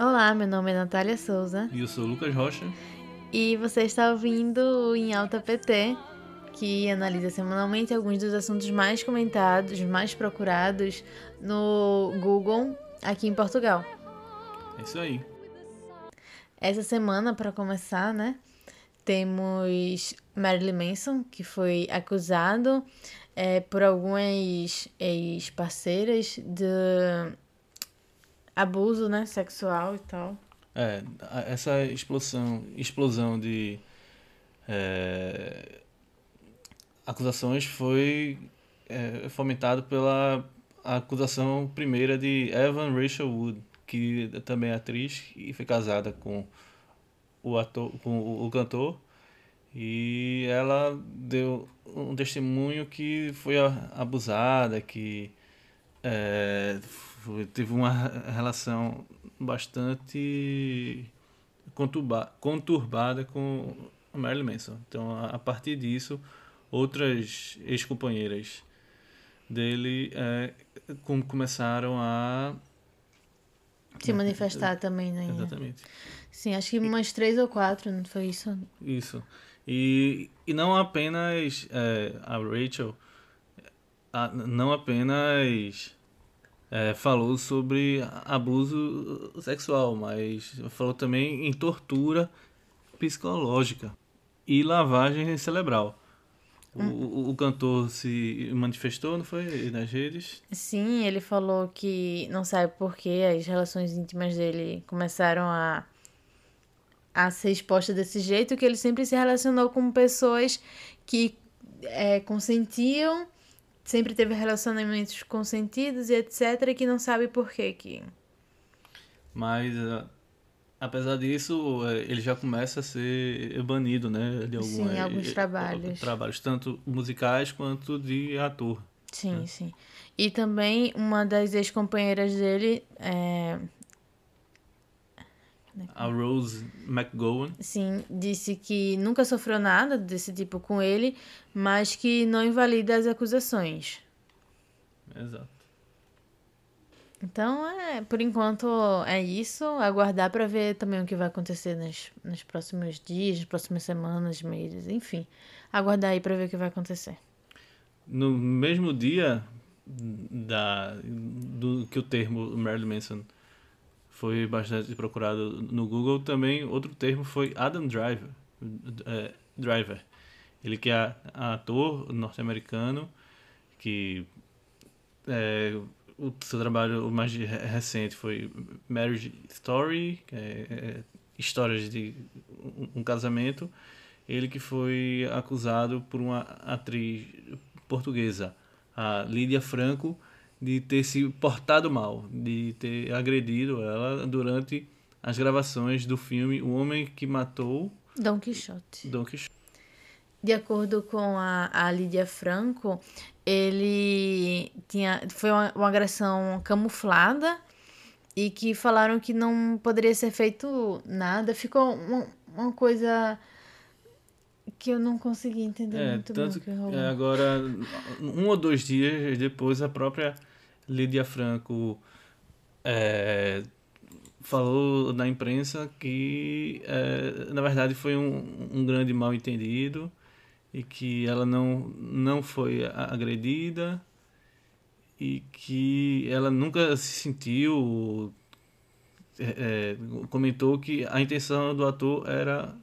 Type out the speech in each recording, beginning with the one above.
Olá, meu nome é Natália Souza E eu sou o Lucas Rocha. e você está ouvindo o Em Alta PT, que analisa semanalmente alguns dos assuntos mais comentados, mais procurados no Google aqui em Portugal. É isso aí. Essa semana, para começar, né, temos Marilyn Manson, que foi acusado eh, por algumas ex-parceiras de abuso, né, sexual e tal. É, essa explosão, explosão de é, acusações foi é, fomentado pela acusação primeira de Evan Rachel Wood, que também é atriz e foi casada com o ator, com o- o cantor. E ela deu um testemunho que foi abusada, que é, teve uma re- relação bastante conturba, conturbada com Marilyn Manson. Então, a, a partir disso, outras ex-companheiras dele é, com- começaram a. Se manifestar também, né? Exatamente. Sim, acho que umas três ou quatro, não foi isso? Isso. E, e não apenas é, a Rachel, a- não apenas é, falou sobre abuso sexual, mas falou também em tortura psicológica e lavagem cerebral. O, o, o cantor se manifestou, não foi? Nas redes? Sim, ele falou que não sabe por que as relações íntimas dele começaram a, a ser expostas desse jeito, que ele sempre se relacionou com pessoas que é, consentiam, sempre teve relacionamentos consentidos e etc, que não sabe por que que... Mas, ah, apesar disso, eh, ele já começa a ser banido, né? De algum, Sim, eh, alguns eh, trabalhos. Trabalhos, tanto musicais quanto de ator. Sim, sim. E também uma das ex-companheiras dele, é, A Rose McGowan. Sim, disse que nunca sofreu nada desse tipo com ele, mas que não invalida as acusações. Exato. Então, é, por enquanto é isso. Aguardar para ver também o que vai acontecer nos, nos próximos dias, nas próximas semanas, meses, enfim. Aguardar aí para ver o que vai acontecer. No mesmo dia da, do que o termo Marilyn Manson foi bastante procurado no Google, também outro termo foi Adam Driver. eh, Driver. Ele que é ator norte-americano que é, o seu trabalho mais re- recente foi Marriage Story, que é, é, histórias de um, um casamento. Ele que foi acusado por uma atriz portuguesa, a Lídia Franco, de ter se portado mal, de ter agredido ela durante as gravações do filme O Homem que Matou Dom Quixote. Don Quixote. De acordo com a, a Lídia Franco, ele tinha foi uma, uma agressão camuflada e que falaram que não poderia ser feito nada. Ficou uma, uma coisa que eu não consegui entender É, muito bem tanto o que é, agora, um ou dois dias depois, a própria Lídia Franco é, falou na imprensa que, é, na verdade, foi um, um grande mal-entendido e que ela não, não foi agredida e que ela nunca se sentiu. é, é, comentou que a intenção do ator era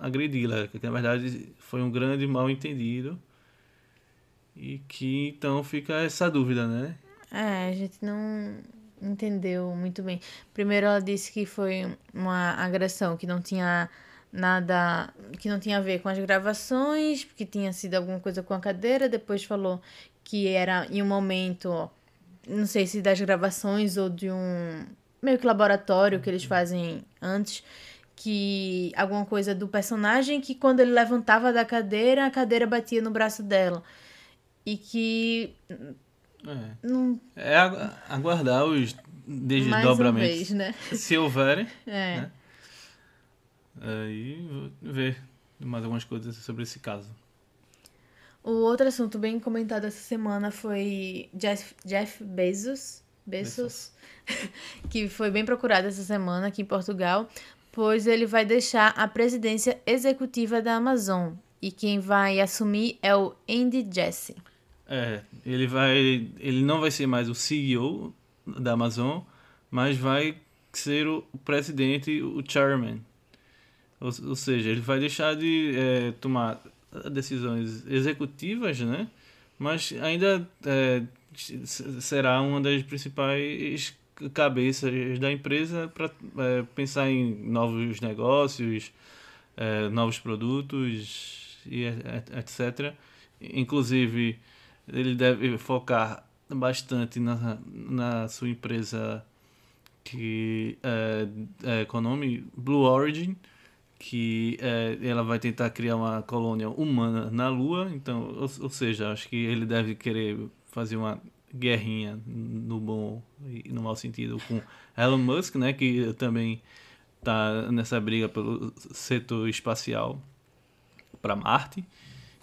agredi-la, que na verdade foi um grande mal-entendido e que então fica essa dúvida, né? É, a gente não entendeu muito bem. Primeiro ela disse que foi uma agressão que não tinha nada, que não tinha a ver com as gravações, que tinha sido alguma coisa com a cadeira, depois falou que era em um momento, não sei se das gravações ou de um meio que laboratório que eles fazem antes, que alguma coisa do personagem que quando ele levantava da cadeira, a cadeira batia no braço dela. E que É, não é agu- aguardar os mais uma desdobramentos, vez, né? se houverem, É. né? aí ver mais algumas coisas sobre esse caso. O outro assunto bem comentado essa semana foi Jeff, Jeff Bezos, Bezos, que foi bem procurado essa semana aqui em Portugal, pois ele vai deixar a presidência executiva da Amazon. E quem vai assumir é o Andy Jassy. É, ele vai. Ele não vai ser mais o CEO da Amazon, mas vai ser o presidente, o chairman. Ou, ou seja, ele vai deixar de é, tomar decisões executivas, né? Mas ainda é, será uma das principais cabeças da empresa para é, pensar em novos negócios, é, novos produtos e etc. Inclusive, ele deve focar bastante na, na sua empresa que é, é, o nome Blue Origin, que é, ela vai tentar criar uma colônia humana na Lua, então, ou, ou, seja, acho que ele deve querer fazer uma guerrinha no bom e no mau sentido com Elon Musk, né, que também está nessa briga pelo setor espacial para Marte.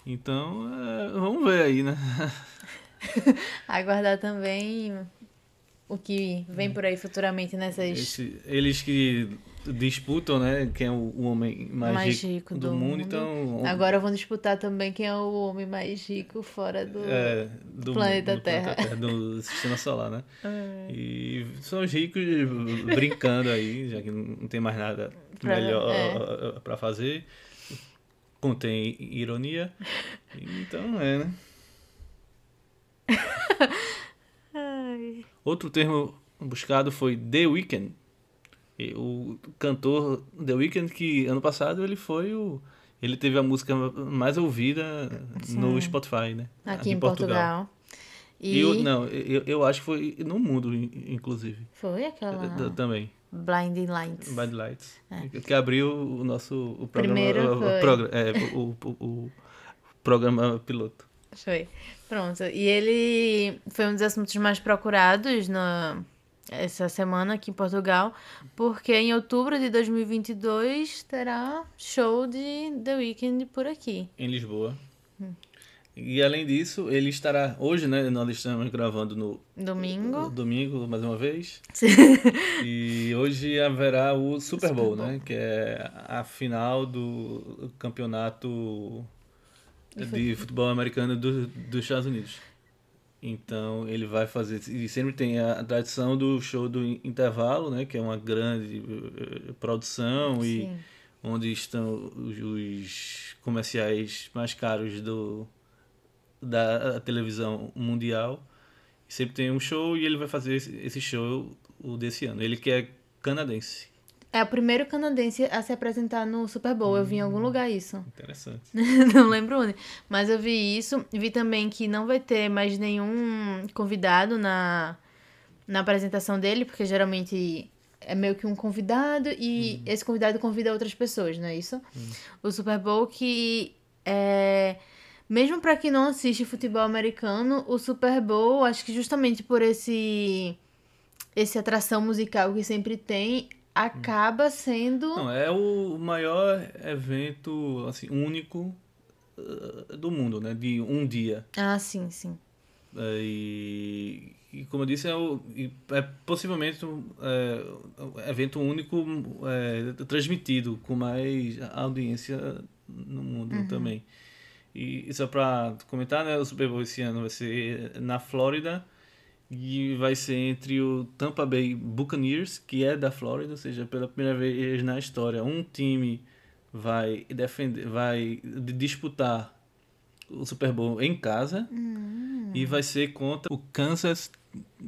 Então, é, vamos ver aí, né? Aguardar também o que vem por aí futuramente nessas. Esse, eles que disputam, né? Quem é o, homem mais, mais rico, rico, do, do mundo, mundo, então. Agora vão disputar também quem é o homem mais rico fora do, é, do planeta do Terra. Planeta Terra. Do sistema solar, né? É. E são os ricos brincando aí, já que não tem mais nada pra, melhor é. para fazer. Contém ironia. Então é, né? Outro termo buscado foi The Weeknd. O cantor The Weeknd que ano passado ele foi o ele teve a música mais ouvida Sim. no Spotify, né? Aqui, Aqui em Portugal. Portugal. E... Eu, não, eu, eu acho que foi no mundo, inclusive. Foi aquela. Também. Blinding Lights. Blinding Lights. É. Que abriu o nosso o programa. Primeiro foi. O, programa, é, o, o, o, programa piloto. Foi. Pronto. E ele foi um dos assuntos mais procurados na essa semana aqui em Portugal, porque em outubro de 2022 terá show de The Weeknd por aqui. Em Lisboa. Hum. E além disso, ele estará hoje, né? Nós estamos gravando no domingo. Domingo, mais uma vez. Sim. E hoje haverá o Super Bowl, Super Bowl, né? Que é a final do campeonato de futebol americano do, dos Estados Unidos. Então ele vai fazer. E sempre tem a tradição do show do intervalo, né? Que é uma grande uh, produção Sim. e onde estão os, os, comerciais mais caros do, da televisão mundial. E sempre tem um show e ele vai fazer esse, esse show o desse ano. Ele que é canadense. É o primeiro canadense a se apresentar no Super Bowl. Hum, eu vi em algum hum, lugar isso. Interessante. não lembro onde. Mas eu vi isso. Vi também que não vai ter mais nenhum convidado na, na apresentação dele, porque geralmente é meio que um convidado e hum. esse convidado convida outras pessoas, não é isso? Hum. O Super Bowl que é. Mesmo para quem não assiste futebol americano, o Super Bowl, acho que justamente por esse esse atração musical que sempre tem, acaba sendo. Não, é o maior evento assim, único uh, do mundo, né? De um dia. Ah, sim, sim. É, e, e como eu disse, é, o, é possivelmente um é, evento único transmitido com mais audiência no mundo uhum. também. E só para comentar, né, o Super Bowl esse ano vai ser na Flórida e vai ser entre o Tampa Bay Buccaneers, que é da Flórida, ou seja, pela primeira vez na história, um time vai defender, vai disputar o Super Bowl em casa hum. e vai ser contra o Kansas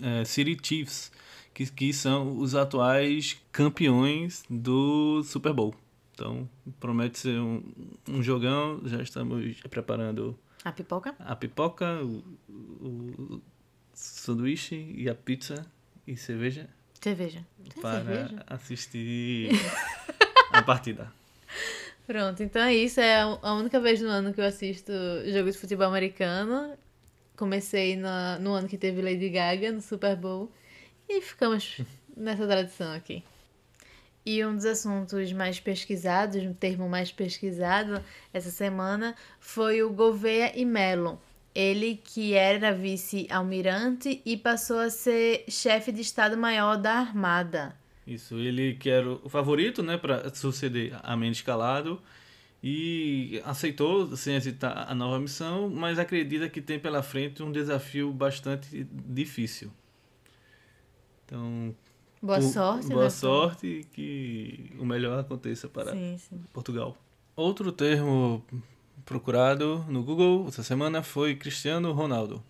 é, City Chiefs, que, que são os atuais campeões do Super Bowl. Então, promete ser um, um jogão. Já estamos preparando a pipoca, a pipoca, o, o sanduíche e a pizza e cerveja. Cerveja. Tem para cerveja? assistir a partida. Pronto, então é isso. É a única vez no ano que eu assisto jogo de futebol americano. Comecei no, no ano que teve Lady Gaga no Super Bowl. E ficamos nessa tradição aqui. E um dos assuntos mais pesquisados, um termo mais pesquisado essa semana, foi o Gouveia e Melon Ele que era vice-almirante e passou a ser chefe de Estado-Maior da Armada. Isso, ele que era o favorito, né, para suceder a Mendes Calado e aceitou sem hesitar a nova missão, mas acredita que tem pela frente um desafio bastante difícil. Então, boa sorte, boa né? sorte e que o melhor aconteça para Sim, sim. Portugal. Outro termo procurado no Google essa semana foi Cristiano Ronaldo.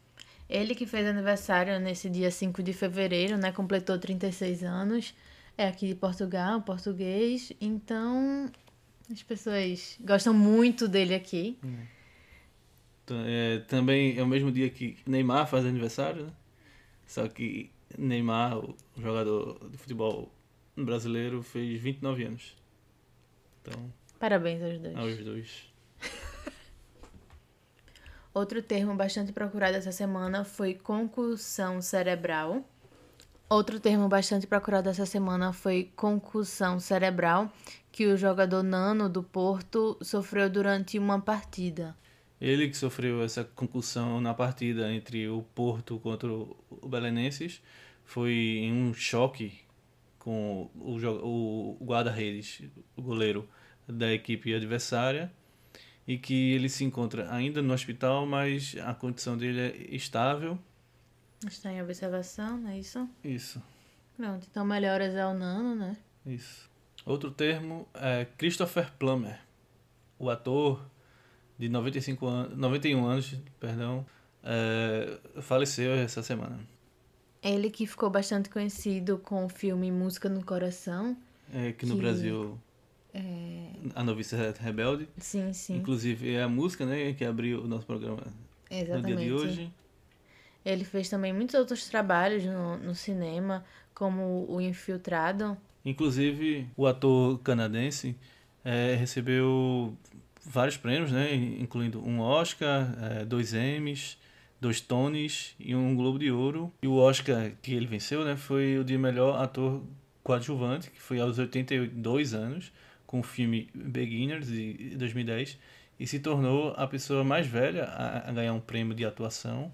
Ele que fez aniversário nesse dia 5 de fevereiro, né? Completou 36 anos. É aqui de Portugal, português. Então, as pessoas gostam muito dele aqui. É, também é o mesmo dia que Neymar faz aniversário, né? Só que Neymar, o jogador de futebol brasileiro, fez 29 anos. Então, Parabéns aos dois. aos dois. Outro termo bastante procurado essa semana foi concussão cerebral. Outro termo bastante procurado essa semana foi concussão cerebral, que o jogador Nano do Porto sofreu durante uma partida. Ele que sofreu essa concussão na partida entre o Porto contra o Belenenses foi em um choque com o, o guarda-redes, o goleiro da equipe adversária, e que ele se encontra ainda no hospital, mas a condição dele é estável. Está em observação, não é isso? Isso, Pronto, então melhoras ao Nano, né? isso. Outro termo é Christopher Plummer, o ator de 95 anos, 91 anos, perdão, é, faleceu essa semana. Ele que ficou bastante conhecido com o filme Música no Coração. É, que no Que- Brasil a noviça é rebelde. Sim, sim. Inclusive é a música, né, que abriu o nosso programa no Exatamente. dia de hoje. Ele fez também muitos outros trabalhos no, no cinema, como O Infiltrado. Inclusive o ator canadense é, recebeu vários prêmios, né, incluindo um Oscar, é, dois Emmys, dois Tonys e um Globo de Ouro. E o Oscar que ele venceu, né, foi o de melhor ator coadjuvante, que foi aos 82 anos, com o filme Beginners de 2010, e se tornou a pessoa mais velha a, a ganhar um prêmio de atuação.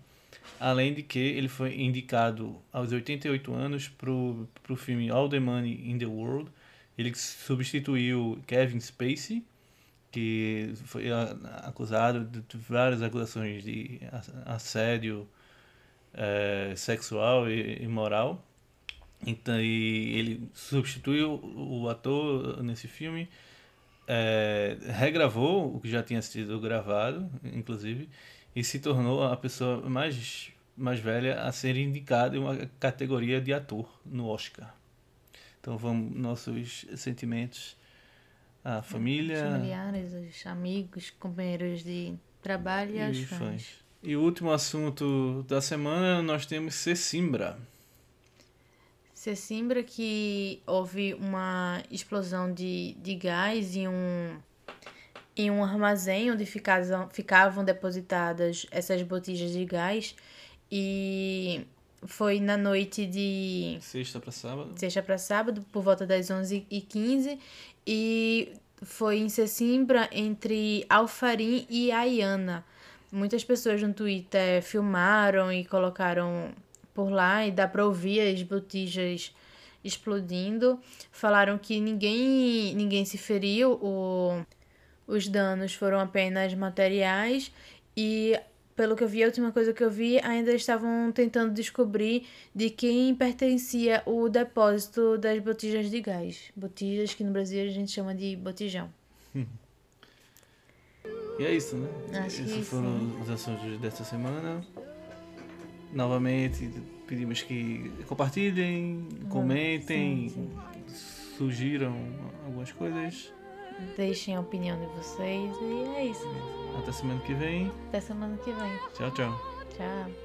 Além de que ele foi indicado aos 88 anos para o filme All the Money in the World. Ele substituiu Kevin Spacey, que foi acusado de várias acusações de assédio eh, sexual e imoral. Então, e ele substituiu o ator nesse filme, eh, regravou o que já tinha sido gravado, inclusive, e se tornou a pessoa mais, mais velha a ser indicada em uma categoria de ator no Oscar. Então vamos nossos sentimentos à Os família familiares, os amigos, companheiros de trabalho e, e aos os fãs. fãs. E o último assunto da semana nós temos Cecimbra. Você simbra que houve uma explosão de, de gás em um, em um armazém onde ficavam, ficavam depositadas essas botijas de gás e foi na noite de Sexta para sábado. sexta para sábado, por volta das 11h15, e foi em Sesimbra, entre Alfarim e Ayana. Muitas pessoas no Twitter filmaram e colocaram por lá, e dá para ouvir as botijas explodindo. Falaram que ninguém, ninguém se feriu, o, os danos foram apenas materiais, e pelo que eu vi, a última coisa que eu vi, ainda estavam tentando descobrir de quem pertencia o depósito das botijas de gás. Botijas que no Brasil a gente chama de botijão. E é isso, né? Acho que Esses foram sim. os assuntos desta semana. Novamente, pedimos que compartilhem, comentem, sim, sugiram algumas coisas. Deixem a opinião de vocês e é isso. Até semana que vem. Até semana que vem. Tchau, tchau. Tchau.